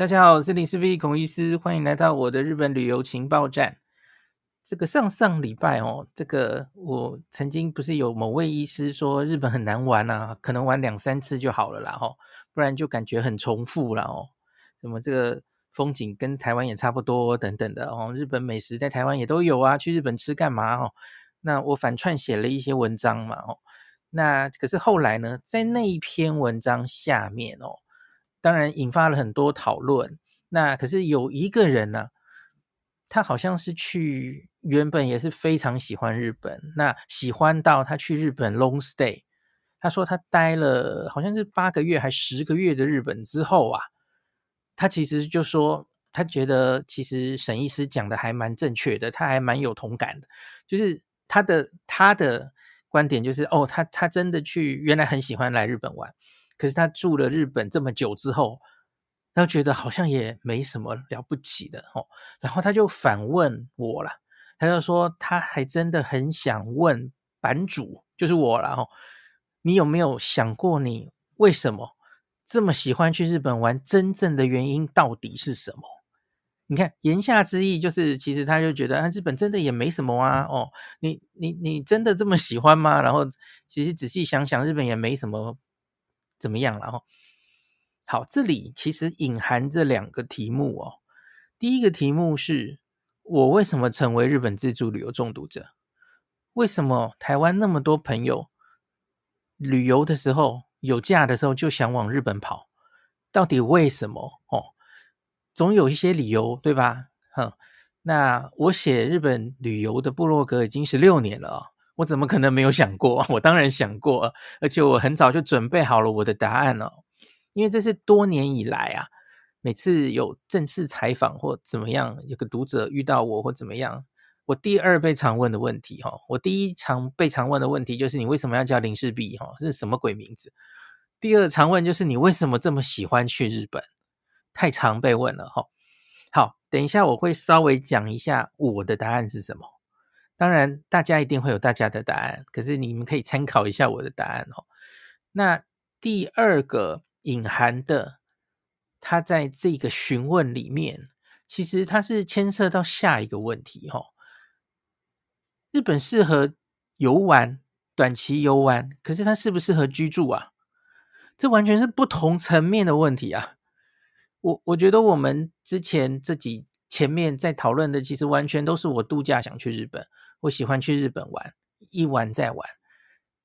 大家好，我是林氏璧孔医师，欢迎来到我的日本旅游情报站。这个上上礼拜哦，这个我曾经不是有某位医师说日本很难玩啊，可能玩两三次就好了啦，吼，不然就感觉很重复了哦。什么这个风景跟台湾也差不多等等的哦，日本美食在台湾也都有啊，去日本吃干嘛哦？那我反串写了一些文章嘛，哦，那可是后来呢，在那一篇文章下面哦。当然引发了很多讨论。那可是有一个人呢、他好像是去原本也是非常喜欢日本，那喜欢到他去日本 long stay。他说他待了好像是八个月还十个月的日本之后啊，他其实就说他觉得其实沈医师讲的还蛮正确的，他还蛮有同感的。就是他的他的观点就是哦，他他真的去原来很喜欢来日本玩。可是他住了日本这么久之后，他觉得好像也没什么了不起的哦。然后他就反问我了，他就说他还真的很想问版主，就是我了哦。你有没有想过，你为什么这么喜欢去日本玩？真正的原因到底是什么？你看言下之意就是，其实他就觉得啊，日本真的也没什么啊。哦，你你你真的这么喜欢吗？然后其实仔细想想，日本也没什么。怎么样了哈？好，这里其实隐含这两个题目哦。第一个题目是我为什么成为日本自助旅游中毒者？为什么台湾那么多朋友旅游的时候有假的时候就想往日本跑？到底为什么哦？总有一些理由对吧？哼，那我写日本旅游的部落格已经十六年了哦。我怎么可能没有想过？我当然想过，而且我很早就准备好了我的答案哦。因为这是多年以来啊，每次有正式采访或怎么样，有个读者遇到我或怎么样，我第二被常问的问题哈，我第一常被常问的问题就是你为什么要叫林氏璧哈？是什么鬼名字？第二常问就是你为什么这么喜欢去日本？太常被问了哈。好，等一下我会稍微讲一下我的答案是什么。当然，大家一定会有大家的答案，可是你们可以参考一下我的答案哦。那第二个隐含的，他在这个询问里面，其实它是牵涉到下一个问题哦。日本适合游玩，短期游玩，可是它适不适合居住啊？这完全是不同层面的问题啊。我我觉得我们之前这几前面在讨论的，其实完全都是我度假想去日本。我喜欢去日本玩，一玩再玩。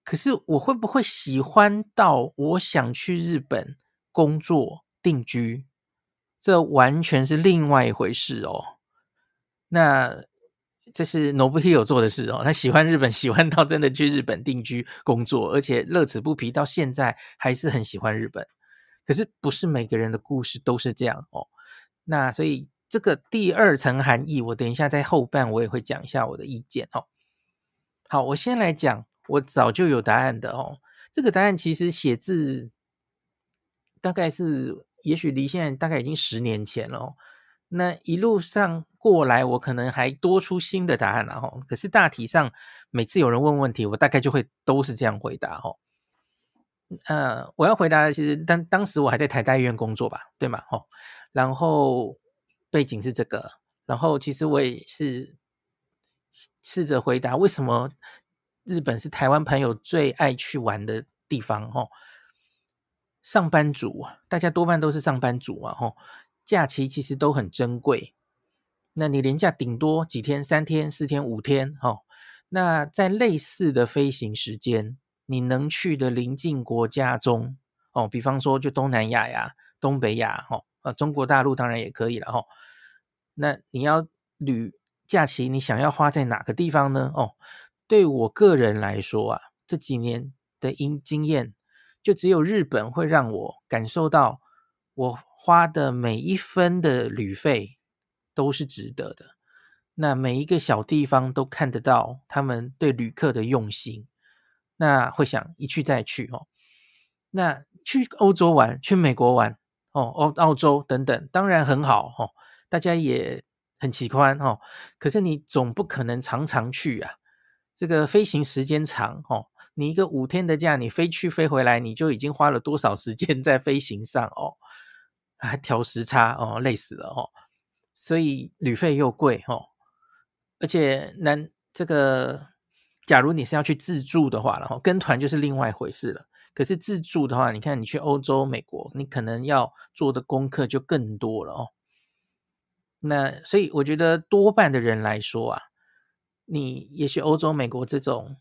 可是我会不会喜欢到我想去日本工作定居？这完全是另外一回事哦。那这是 Nobuhiro 做的事哦。他喜欢日本，喜欢到真的去日本定居工作，而且乐此不疲，到现在还是很喜欢日本。可是不是每个人的故事都是这样哦。那所以。这个第二层含义，我等一下在后半我也会讲一下我的意见哦。好，我先来讲我早就有答案的哦。这个答案其实写自大概是，也许离现在大概已经十年前了哦。那一路上过来，我可能还多出新的答案了哦。可是大体上，每次有人问问题，我大概就会都是这样回答哦。呃，我要回答的其实当当时我还在台大医院工作吧，对吗？哦，然后。背景是这个，然后其实我也是试着回答为什么日本是台湾朋友最爱去玩的地方哦。上班族啊，大家多半都是上班族啊，吼，假期其实都很珍贵。那你连假顶多几天，三天、四天、五天，哦。那在类似的飞行时间，你能去的邻近国家中，哦，比方说就东南亚呀、东北亚，吼。啊，中国大陆当然也可以了哈。那你要旅假期，你想要花在哪个地方呢？哦，对我个人来说啊，这几年的经经验，就只有日本会让我感受到，我花的每一分的旅费都是值得的。那每一个小地方都看得到他们对旅客的用心，那会想一去再去哦。那去欧洲玩，去美国玩。哦，澳澳洲等等，当然很好哦，大家也很喜欢哦。可是你总不可能常常去啊，这个飞行时间长哦，你一个五天的假，你飞去飞回来，你就已经花了多少时间在飞行上哦？还调时差哦，累死了哦。所以旅费又贵哦，而且难这个，假如你是要去自助的话，然后跟团就是另外一回事了。可是自助的话，你看你去欧洲、美国，你可能要做的功课就更多了哦。那所以我觉得多半的人来说啊，你也许欧洲、美国这种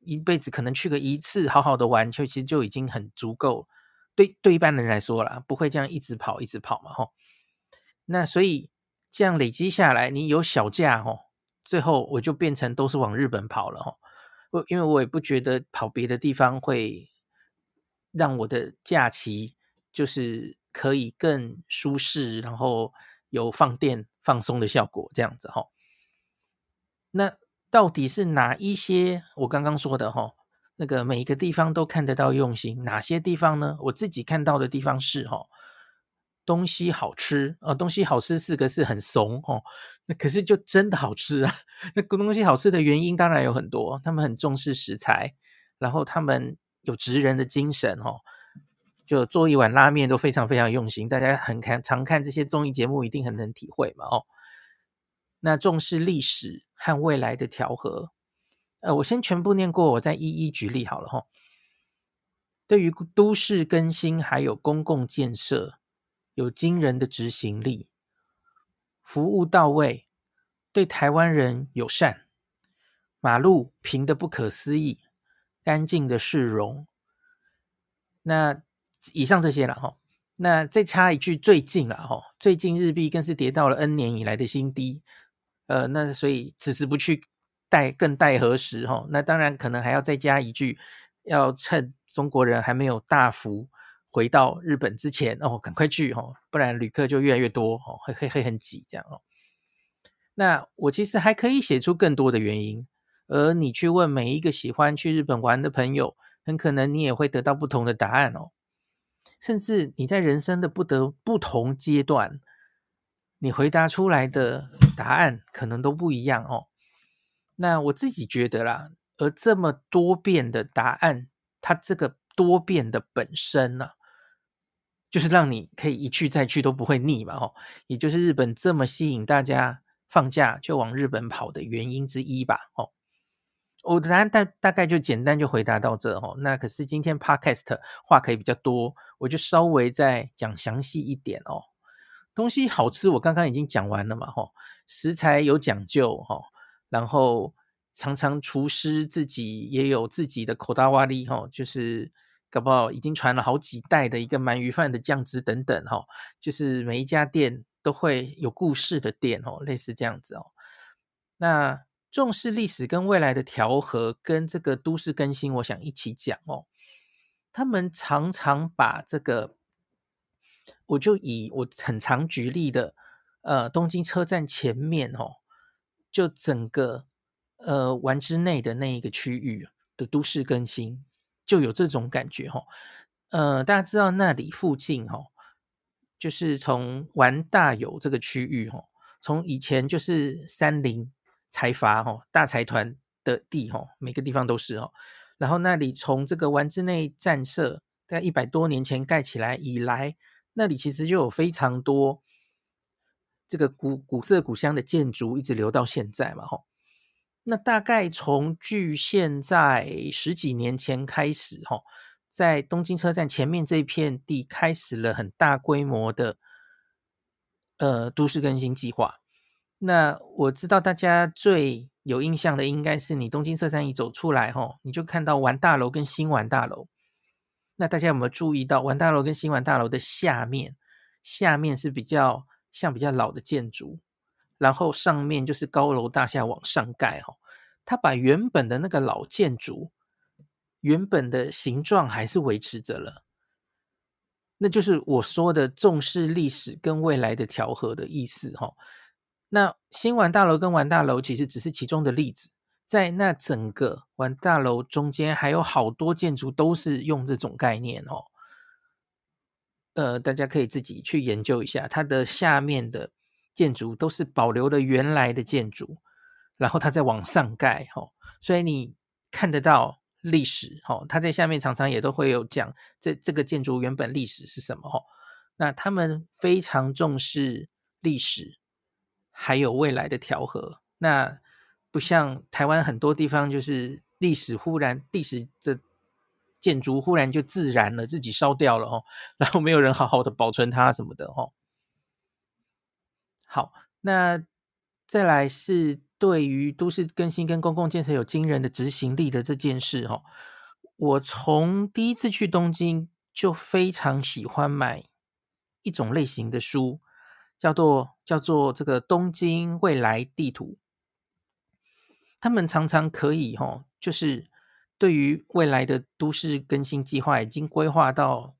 一辈子可能去个一次，好好的玩，就其实就已经很足够。对对，一般人来说啦，不会这样一直跑、一直跑嘛，吼。那所以这样累积下来，你有小假哦，最后我就变成都是往日本跑了吼。我因为我也不觉得跑别的地方会。让我的假期就是可以更舒适，然后有放电放松的效果，这样子哈。那到底是哪一些我刚刚说的哈？那个每一个地方都看得到用心，哪些地方呢？我自己看到的地方是哈，东西好吃啊，东西好吃四个字很怂哦，那可是就真的好吃啊。那个东西好吃的原因当然有很多，他们很重视食材，然后他们。有职人的精神哦，就做一碗拉面都非常非常用心。大家很看常看这些综艺节目，一定很能体会嘛哦。那重视历史和未来的调和，呃，我先全部念过，我再一一举例好了哈。对于都市更新还有公共建设，有惊人的执行力，服务到位，对台湾人友善，马路平的不可思议。干净的市容，那以上这些了哈。那再插一句，最近了哈，最近日币更是跌到了 N 年以来的新低。呃，那所以此时不去待，更待何时哈？那当然可能还要再加一句，要趁中国人还没有大幅回到日本之前哦，赶快去哈，不然旅客就越来越多哦，会会会很挤这样哦。那我其实还可以写出更多的原因。而你去问每一个喜欢去日本玩的朋友，很可能你也会得到不同的答案哦。甚至你在人生的不得不同阶段，你回答出来的答案可能都不一样哦。那我自己觉得啦，而这么多变的答案，它这个多变的本身呢、就是让你可以一去再去都不会腻嘛，哦，也就是日本这么吸引大家放假就往日本跑的原因之一吧，哦。我的答案大大概就简单就回答到这哦，那可是今天 Podcast 话可以比较多，我就稍微再讲详细一点哦。东西好吃，我刚刚已经讲完了嘛吼，食材有讲究哈，然后常常厨师自己也有自己的こだわり哈，就是搞不好已经传了好几代的一个鳗鱼饭的酱汁等等哈，就是每一家店都会有故事的店哦，类似这样子哦，那。 重视历史跟未来的调和，跟这个都市更新，我想一起讲哦。他们常常把这个，我就以我很常举例的，呃，东京车站前面哦，就整个呃丸之内的那一个区域的都市更新，就有这种感觉哦。呃，大家知道那里附近哦，就是从丸大有这个区域哦，从以前就是三菱。财阀哦，大财团的地哦，每个地方都是哦。然后那里从这个丸之内站舍在一百多年前盖起来以来，那里其实就有非常多这个古古色古香的建筑，一直留到现在嘛哈。那大概从距现在十几年前开始哈，在东京车站前面这片地开始了很大规模的呃都市更新计划。那我知道大家最有印象的，应该是你东京车站一走出来，吼，你就看到丸大楼跟新丸大楼。那大家有没有注意到，丸大楼跟新丸大楼的下面，下面是比较像比较老的建筑，然后上面就是高楼大厦往上盖，吼，它把原本的那个老建筑原本的形状还是维持着了。那就是我说的重视历史跟未来的调和的意思，吼。那新玩大楼跟玩大楼其实只是其中的例子，在那整个玩大楼中间还有好多建筑都是用这种概念哦。呃，大家可以自己去研究一下，它的下面的建筑都是保留了原来的建筑，然后它再往上盖哦，所以你看得到历史哦。它在下面常常也都会有讲这这个建筑原本历史是什么哦。那他们非常重视历史，还有未来的调和。那不像台湾很多地方，就是历史忽然历史这建筑忽然就自燃了，自己烧掉了哦，然后没有人好好的保存它什么的哦。好，那再来是对于都市更新跟公共建设有惊人的执行力的这件事哦，我从第一次去东京就非常喜欢买。一种类型的书，叫做叫做这个东京未来地图。他们常常可以哈，就是对于未来的都市更新计划，已经规划到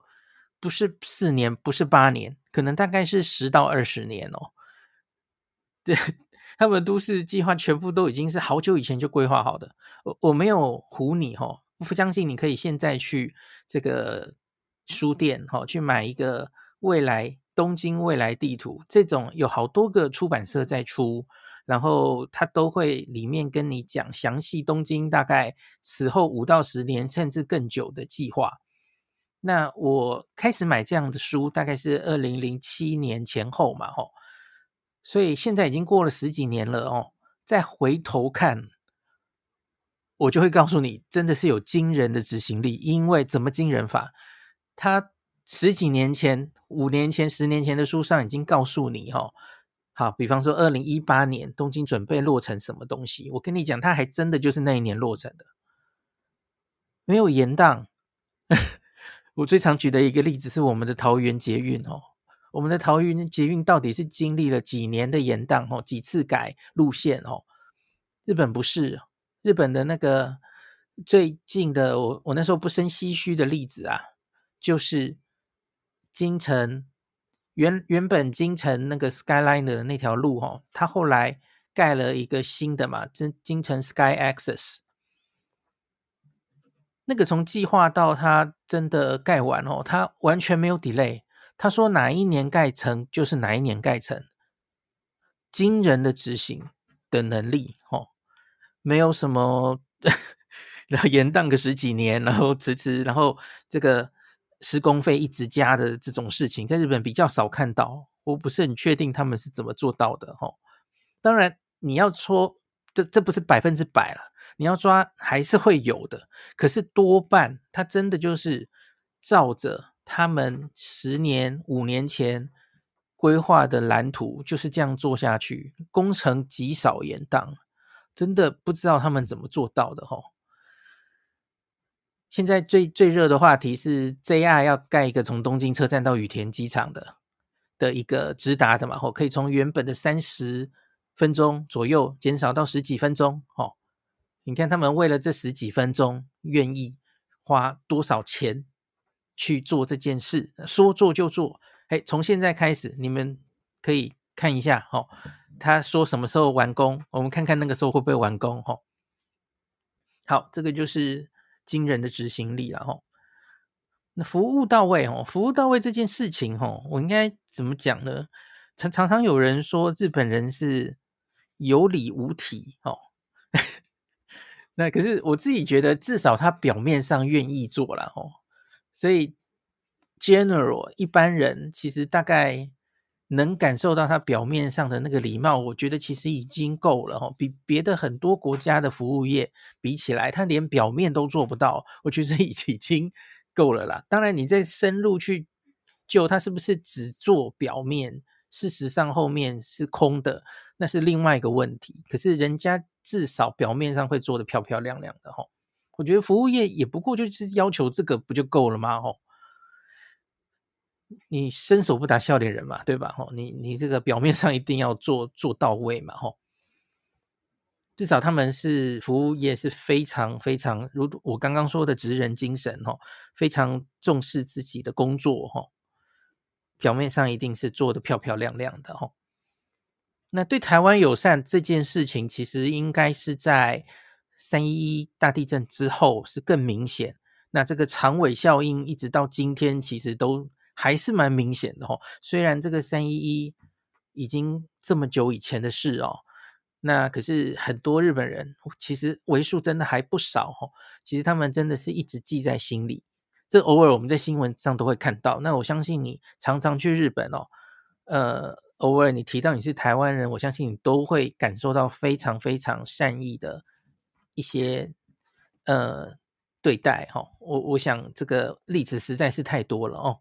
不是四年，不是八年，可能大概是十到二十年哦。对，他们都市计划全部都已经是好久以前就规划好的。我我没有唬你哈，我不相信你可以现在去这个书店哈去买一个。未来东京未来地图这种有好多个出版社在出，然后它都会里面跟你讲详细东京大概此后五到十年甚至更久的计划。那我开始买这样的书大概是二零零七年前后嘛，吼，所以现在已经过了十几年了哦。再回头看，我就会告诉你，真的是有惊人的执行力。因为怎么惊人法？它。十几年前、五年前、十年前的书上已经告诉你，哈，好，比方说二零一八年东京准备落成什么东西，我跟你讲，它还真的就是那一年落成的，没有延宕。我最常举的一个例子是我们的桃园捷运，哦，我们的桃园捷运到底是经历了几年的延宕，哦，几次改路线，哦，日本不是，日本的那个最近的，我我那时候不生唏嘘的例子啊，就是。京城原原本京城那个 Skyline 的那条路哦，它后来盖了一个新的嘛，京京城 Sky Access。那个从计划到它真的盖完哦，它完全没有 delay。他说哪一年盖成就是哪一年盖成，惊人的执行的能力哦，没有什么 然后延宕个十几年，然后迟迟，然后这个。施工费一直加的这种事情，在日本比较少看到，我不是很确定他们是怎么做到的哈。当然，你要说这这不是百分之百了，你要抓还是会有的。可是多半他真的就是照着他们十年、五年前规划的蓝图，就是这样做下去，工程极少延宕，真的不知道他们怎么做到的哈。现在最最热的话题是 JR 要盖一个从东京车站到羽田机场的的一个直达的嘛，吼，可以从原本的三十分钟左右减少到十几分钟，吼，你看他们为了这十几分钟，愿意花多少钱去做这件事？说做就做，哎，从现在开始，你们可以看一下，吼，他说什么时候完工，我们看看那个时候会不会完工，吼。好，这个就是。惊人的执行力了哈，那服务到位哦，服务到位这件事情哈，我应该怎么讲呢？常常常有人说日本人是有理无体哦，那可是我自己觉得至少他表面上愿意做了哦，所以 general 一般人其实大概。能感受到他表面上的那个礼貌，我觉得其实已经够了哈。比别的很多国家的服务业比起来，他连表面都做不到，我觉得已 已经够了啦。当然，你再深入去就他是不是只做表面，事实上后面是空的，那是另外一个问题。可是人家至少表面上会做得漂漂亮亮的哈。我觉得服务业也不过就是要求这个不就够了吗？哈。你伸手不打笑脸人嘛，对吧？吼，你你这个表面上一定要做做到位嘛，吼。至少他们是服务业是非常非常，如我刚刚说的职人精神，吼，非常重视自己的工作，吼。表面上一定是做得漂漂亮亮的，吼。那对台湾友善这件事情，其实应该是在三一一大地震之后是更明显。那这个长尾效应一直到今天，其实都。还是蛮明显的哦，虽然这个三一一已经这么久以前的事哦，那可是很多日本人其实为数真的还不少哦。其实他们真的是一直记在心里，这偶尔我们在新闻上都会看到。那我相信你常常去日本哦，呃，偶尔你提到你是台湾人，我相信你都会感受到非常非常善意的一些呃对待哈、哦。我我想这个例子实在是太多了哦。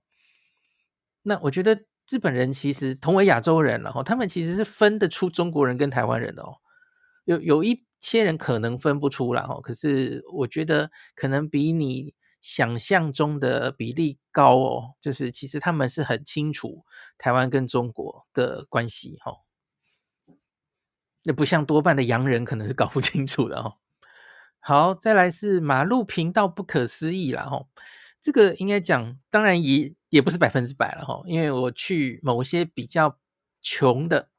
那我觉得日本人其实同为亚洲人，然后他们其实是分得出中国人跟台湾人的哦。有有一些人可能分不出来哦，可是我觉得可能比你想象中的比例高哦。就是其实他们是很清楚台湾跟中国的关系哈。那不像多半的洋人可能是搞不清楚的哦。好，再来是马路平到不可思议了哈。这个应该讲，当然也也不是百分之百了哈，因为我去某些比较穷的，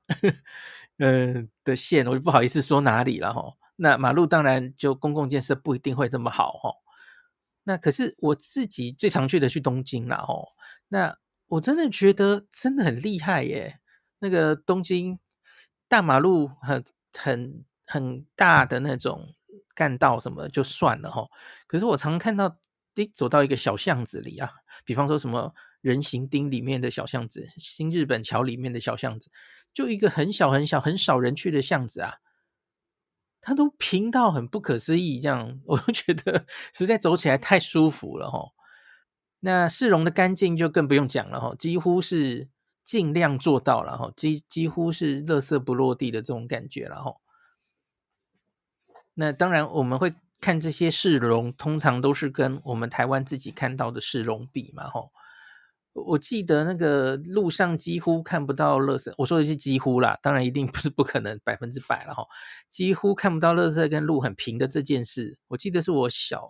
嗯、的县，我就不好意思说哪里了哈。那马路当然就公共建设不一定会这么好哈。那可是我自己最常去的去东京了哈。那我真的觉得真的很厉害耶。那个东京大马路很很很大的那种干道什么就算了哈。可是我常看到。走到一个小巷子里啊，比方说什么人行町里面的小巷子，新日本桥里面的小巷子，就一个很小很小很少人去的巷子啊，它都平到很不可思议，这样 我都觉得实在走起来太舒服了哈。那市容的干净就更不用讲了哈，几乎是尽量做到了哈，几几乎是垃圾不落地的这种感觉了哈。那当然我们会。看这些市容，通常都是跟我们台湾自己看到的市容比嘛，吼。我记得那个路上几乎看不到垃圾，我说的是几乎啦，当然一定不是不可能百分之百了，吼。几乎看不到垃圾跟路很平的这件事，我记得是我小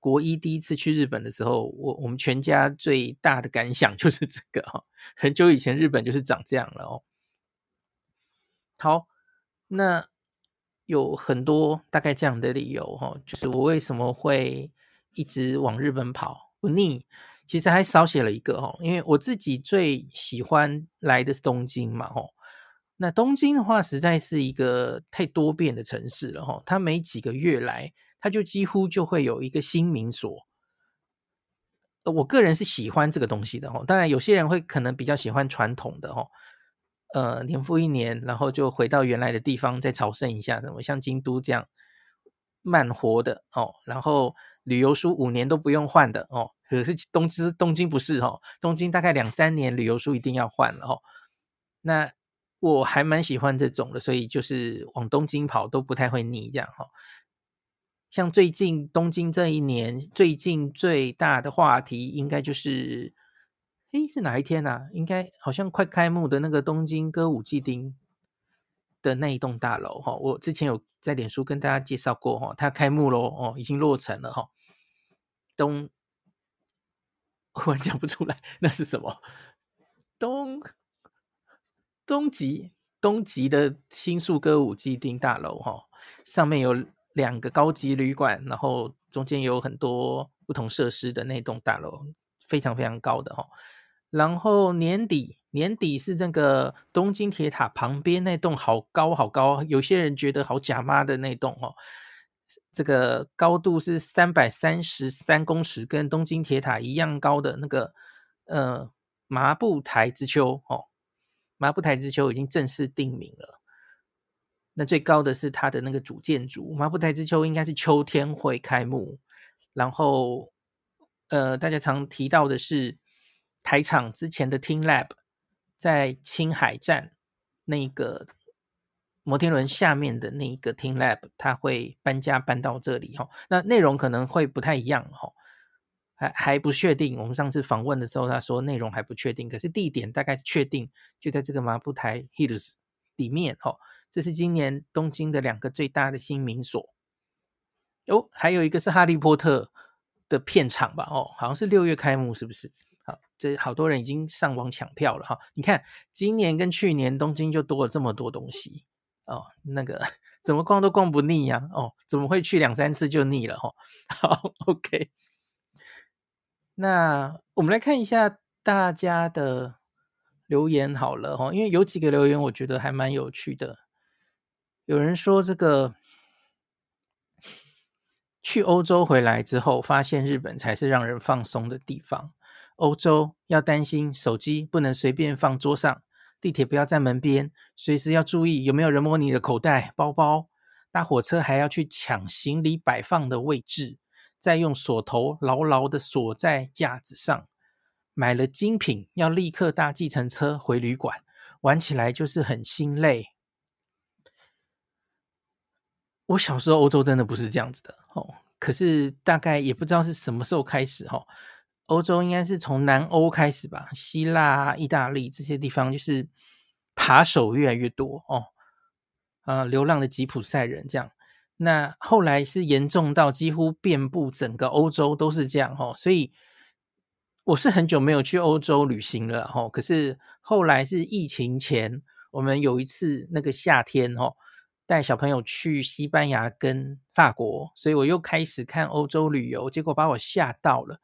国一第一次去日本的时候，我我们全家最大的感想就是这个，哈。很久以前日本就是长这样了哦。好，那。有很多大概这样的理由哈，就是我为什么会一直往日本跑不腻。其实还少写了一个哈，因为我自己最喜欢来的是东京嘛哈。那东京的话，实在是一个太多变的城市了哈。它每几个月来，它就几乎就会有一个新名所。我个人是喜欢这个东西的哈。当然，有些人会可能比较喜欢传统的哈。呃，年复一年，然后就回到原来的地方再朝圣一下，什么像京都这样慢活的哦，然后旅游书五年都不用换的哦。可是东京东京不是哦，东京大概两三年旅游书一定要换了哦。那我还蛮喜欢这种的，所以就是往东京跑都不太会腻这样哈、哦。像最近东京这一年，最近最大的话题应该就是。诶，是哪一天啊？应该好像快开幕的那个东京歌舞伎町的那一栋大楼哈，我之前有在脸书跟大家介绍过哈，它开幕喽哦，已经落成了哈。东，我讲不出来那是什么？东东极东极的新宿歌舞伎町大楼哈，上面有两个高级旅馆，然后中间有很多不同设施的那栋大楼，非常非常高的哈。然后年底，年底是那个东京铁塔旁边那栋好高好高，有些人觉得好假妈的那栋哦，这个高度是三百三十三公尺，跟东京铁塔一样高的那个呃麻布台之丘哦，麻布台之丘已经正式定名了。那最高的是它的那个主建筑，麻布台之丘应该是秋天会开幕。然后呃，大家常提到的是。台场之前的 TeamLab 在青海站那个摩天轮下面的那一个 TeamLab，它会搬家搬到这里哈。那内容可能会不太一样哈，还还不确定。我们上次访问的时候，他说内容还不确定，可是地点大概是确定，就在这个麻布台 Hills 里面哈。这是今年东京的两个最大的新名所。哦，还有一个是哈利波特的片场吧？哦，好像是六月开幕，是不是？好，这好多人已经上网抢票了哈。你看，今年跟去年东京就多了这么多东西哦，那个 怎么逛都逛不腻呀？哦，怎么会去两三次就腻了哈？好，OK。那我们来看一下大家的留言好了哈，因为有几个留言我觉得还蛮有趣的。有人说这个去欧洲回来之后，发现日本才是让人放松的地方。欧洲要担心手机不能随便放桌上，地铁不要在门边，随时要注意有没有人摸你的口袋、包包。搭火车还要去抢行李摆放的位置，再用锁头牢牢的锁在架子上。买了精品要立刻搭计程车回旅馆，玩起来就是很心累。我小时候欧洲真的不是这样子的哦，可是大概也不知道是什么时候开始哈，欧洲应该是从南欧开始吧，希腊、意大利这些地方就是扒手越来越多哦，啊，流浪的吉普赛人这样，那后来是严重到几乎遍布整个欧洲都是这样哦，所以我是很久没有去欧洲旅行了哈，可是后来是疫情前，我们有一次那个夏天哦。带小朋友去西班牙跟法国，所以我又开始看欧洲旅游，结果把我吓到了。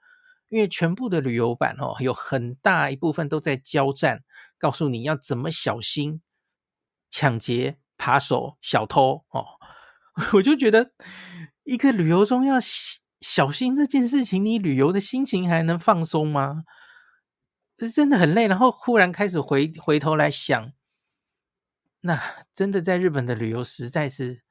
因为全部的旅游版哦，有很大一部分都在交战，告诉你要怎么小心抢劫、扒手、小偷哦。我就觉得，一个旅游中要小心这件事情，你旅游的心情还能放松吗？真的很累，然后忽然开始回回头来想。那真的在日本的旅游实在是，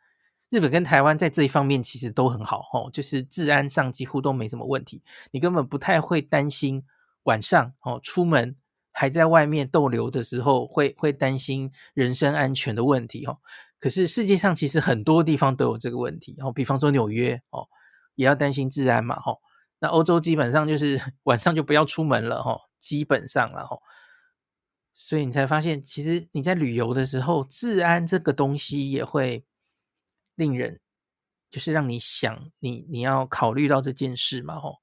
日本跟台湾在这一方面其实都很好哦，就是治安上几乎都没什么问题，你根本不太会担心晚上哦出门还在外面逗留的时候会会担心人身安全的问题哦。可是世界上其实很多地方都有这个问题哦，比方说纽约哦也要担心治安嘛哦。那欧洲基本上就是 晚上就不要出门了哦，基本上了哦。所以你才发现，其实你在旅游的时候，治安这个东西也会令人，就是让你想，你你要考虑到这件事嘛，吼。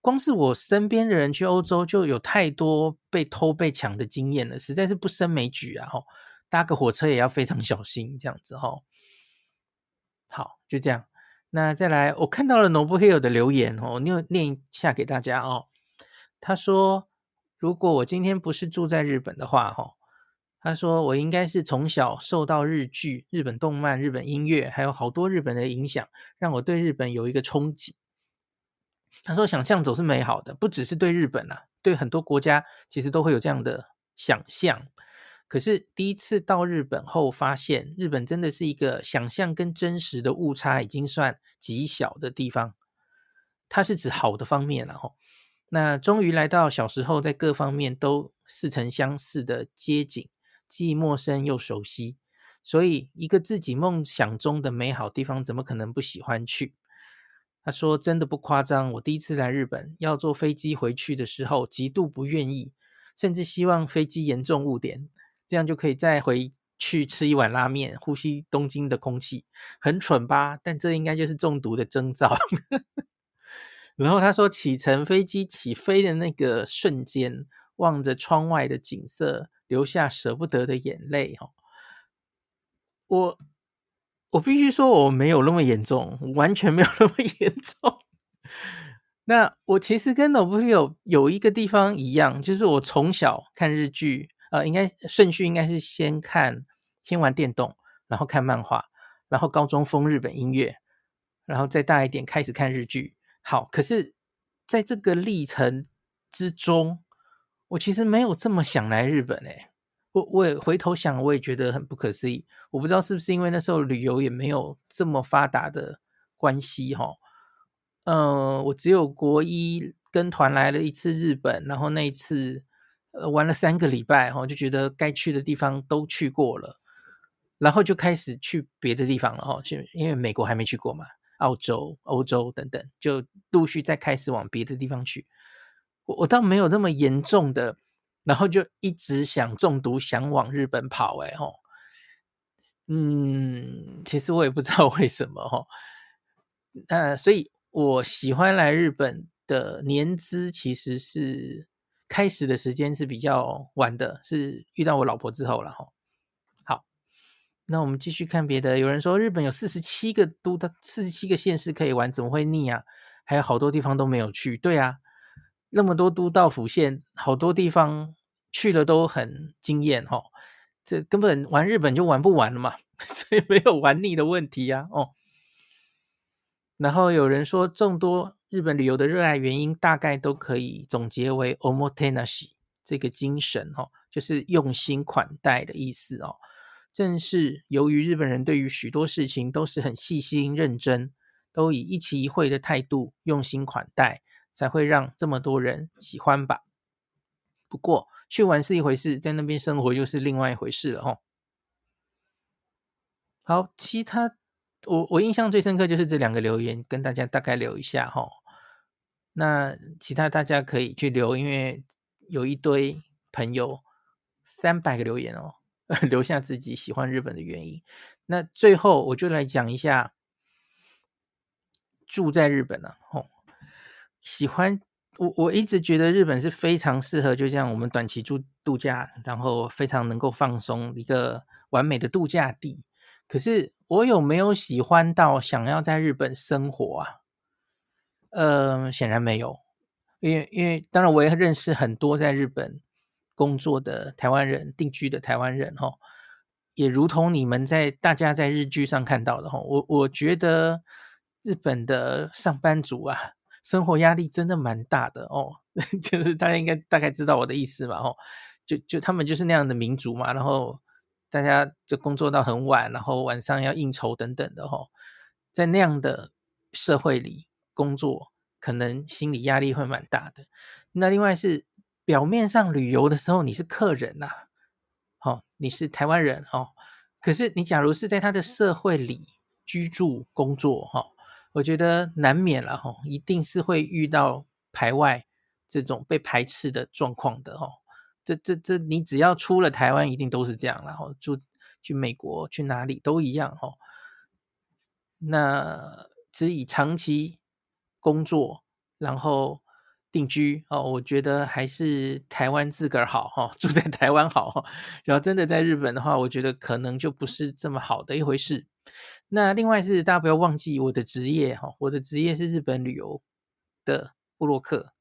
光是我身边的人去欧洲，就有太多被偷被抢的经验了，实在是不胜枚举啊，吼。搭个火车也要非常小心，这样子，吼。好，就这样。那再来，我看到了 Noble Hill 的留言，哦，念念一下给大家哦。他说。如果我今天不是住在日本的话，哈，他说我应该是从小受到日剧、日本动漫、日本音乐，还有好多日本的影响，让我对日本有一个憧憬。他说，想象总是美好的，不只是对日本啊，对很多国家其实都会有这样的想象。可是第一次到日本后，发现日本真的是一个想象跟真实的误差已经算极小的地方。它是指好的方面了，哈。那终于来到小时候在各方面都似曾相似的街景，既陌生又熟悉，所以一个自己梦想中的美好地方，怎么可能不喜欢去？他说：“真的不夸张，我第一次来日本要坐飞机回去的时候，极度不愿意，甚至希望飞机严重误点，这样就可以再回去吃一碗拉面，呼吸东京的空气，很蠢吧？但这应该就是中毒的征兆。”然后他说，启程飞机起飞的那个瞬间，望着窗外的景色，流下舍不得的眼泪。哦，我我必须说，我没有那么严重，完全没有那么严重。那我其实跟 n o b l 有有一个地方一样，就是我从小看日剧，呃，应该顺序应该是先看，先玩电动，然后看漫画，然后高中疯日本音乐，然后再大一点开始看日剧。好，可是在这个历程之中，我其实没有这么想来日本诶。我我也回头想，我也觉得很不可思议。我不知道是不是因为那时候旅游也没有这么发达的关系哈。嗯，我只有国一跟团来了一次日本，然后那一次呃玩了三个礼拜哈，就觉得该去的地方都去过了，然后就开始去别的地方了哈。就因为美国还没去过嘛。澳洲、欧洲等等，就陆续再开始往别的地方去。我我倒没有那么严重的，然后就一直想中毒，想往日本跑。哎吼，嗯，其实我也不知道为什么吼。呃，所以我喜欢来日本的年资其实是开始的时间是比较晚的，是遇到我老婆之后了吼。那我们继续看别的。有人说日本有四十七个都的四十七个县市可以玩，怎么会腻啊？还有好多地方都没有去。对啊，那么多都道府县，好多地方去了都很惊艳哦。这根本玩日本就玩不完了嘛，所以没有玩腻的问题啊。哦，然后有人说，众多日本旅游的热爱原因，大概都可以总结为 “omotenashi” 这个精神哦，就是用心款待的意思哦。正是由于日本人对于许多事情都是很细心认真，都以一期一会的态度用心款待，才会让这么多人喜欢吧。不过去玩是一回事，在那边生活又是另外一回事了吼。好，其他我我印象最深刻就是这两个留言，跟大家大概留一下哈。那其他大家可以去留，因为有一堆朋友三百个留言哦，留下自己喜欢日本的原因。那最后我就来讲一下住在日本呢，吼，喜欢我我一直觉得日本是非常适合，就像我们短期住度假，然后非常能够放松一个完美的度假地。可是我有没有喜欢到想要在日本生活啊？呃，显然没有，因为因为当然我也认识很多在日本工作的台湾人、定居的台湾人哈，也如同你们在大家在日剧上看到的哈，我我觉得日本的上班族啊，生活压力真的蛮大的哦，就是大家应该大概知道我的意思嘛，哦，就就他们就是那样的民族嘛，然后。大家就工作到很晚，然后晚上要应酬等等的哦，在那样的社会里工作，可能心理压力会蛮大的。那另外是表面上旅游的时候你是客人呐，哦，你是台湾人哦，可是你假如是在他的社会里居住工作哈，我觉得难免了哈，一定是会遇到排外这种被排斥的状况的哦。这这这，你只要出了台湾，一定都是这样，然后住去美国去哪里都一样哈。那只以长期工作然后定居哦，我觉得还是台湾自个儿好哈，住在台湾好哈。只要真的在日本的话，我觉得可能就不是这么好的一回事。那另外是大家不要忘记我的职业哈，我的职业是日本旅游的部落客，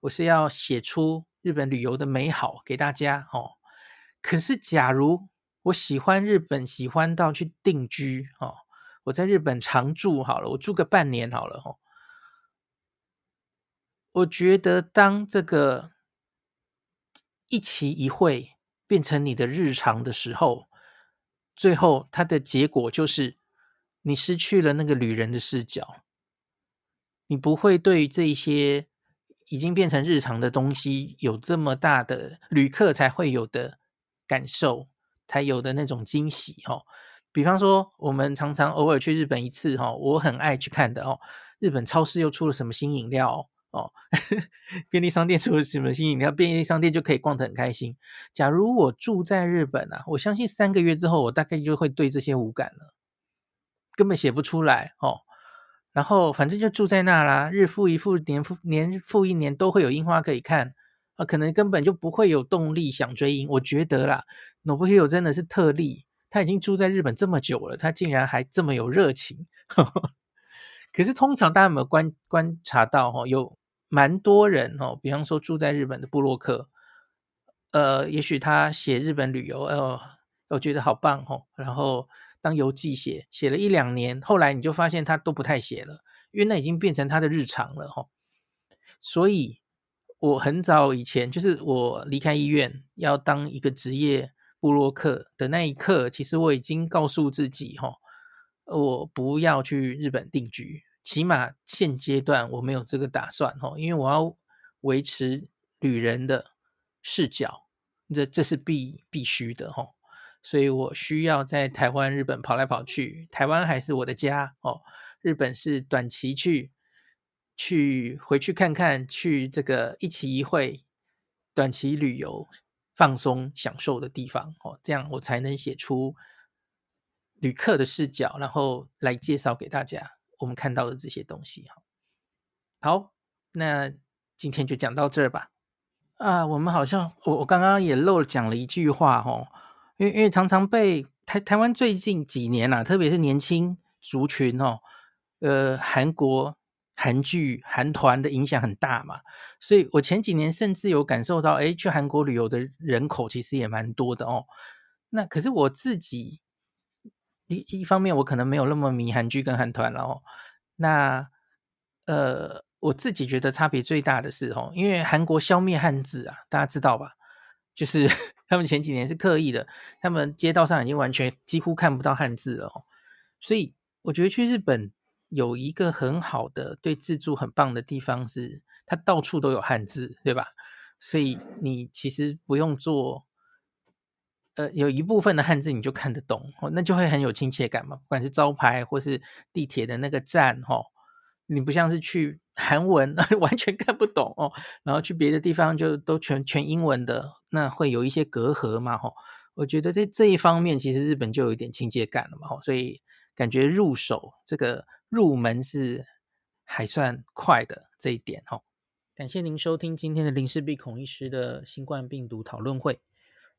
我是要写出。日本旅游的美好给大家哦，可是假如我喜欢日本，喜欢到去定居哦，我在日本常住好了，我住个半年好了哦。我觉得当这个一期一会变成你的日常的时候，最后它的结果就是你失去了那个旅人的视角，你不会对这些。已经变成日常的东西，有这么大的旅客才会有的感受，才有的那种惊喜哦。比方说，我们常常偶尔去日本一次哈，我很爱去看的哦。日本超市又出了什么新饮料哦？哦 便利商店出了什么新饮料？便利商店就可以逛得很开心。假如我住在日本啊，我相信三个月之后，我大概就会对这些无感了，根本写不出来哦。然后反正就住在那啦，日复一日，年复年复一年，都会有樱花可以看啊，可能根本就不会有动力想追樱。我觉得啦，Nobuhiro 真的是特例，他已经住在日本这么久了，他竟然还这么有热情。可是通常大家有没有观观察到哈，有蛮多人哦，比方说住在日本的部落客，呃，也许他写日本旅游，呃，我觉得好棒哦，然后。当游记写写了一两年，后来你就发现他都不太写了，因为那已经变成他的日常了哈。所以我很早以前，就是我离开医院要当一个职业部落客的那一刻，其实我已经告诉自己哈，我不要去日本定居，起码现阶段我没有这个打算哦，因为我要维持旅人的视角，这这是必必须的哦。所以我需要在台湾、日本跑来跑去。台湾还是我的家哦，日本是短期去，去回去看看，去这个一期一会、短期旅游、放松享受的地方哦，这样我才能写出旅客的视角，然后来介绍给大家我们看到的这些东西哈。好，那今天就讲到这儿吧。啊，我们好像我我刚刚也漏讲了一句话哦。因为因为常常被台台湾最近几年啊，特别是年轻族群哦，呃，韩国韩剧、韩团的影响很大嘛，所以我前几年甚至有感受到，哎，去韩国旅游的人口其实也蛮多的哦。那可是我自己一一方面，我可能没有那么迷韩剧跟韩团了哦。那呃，我自己觉得差别最大的是哦，因为韩国消灭汉字啊，大家知道吧？就是 他们前几年是刻意的，他们街道上已经完全几乎看不到汉字了哦。所以我觉得去日本有一个很好的对自助很棒的地方是，它到处都有汉字，对吧？所以你其实不用做，呃，有一部分的汉字你就看得懂，哦，那就会很有亲切感嘛。不管是招牌或是地铁的那个站，哦，你不像是去韩文 完全看不懂哦，然后去别的地方就都全全英文的，那会有一些隔阂嘛，吼。我觉得在这一方面，其实日本就有一点亲切感了嘛，吼，所以感觉入手这个入门是还算快的这一点，吼。感谢您收听今天的林氏璧孔医师的新冠病毒讨论会。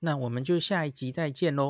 那我们就下一集再见喽。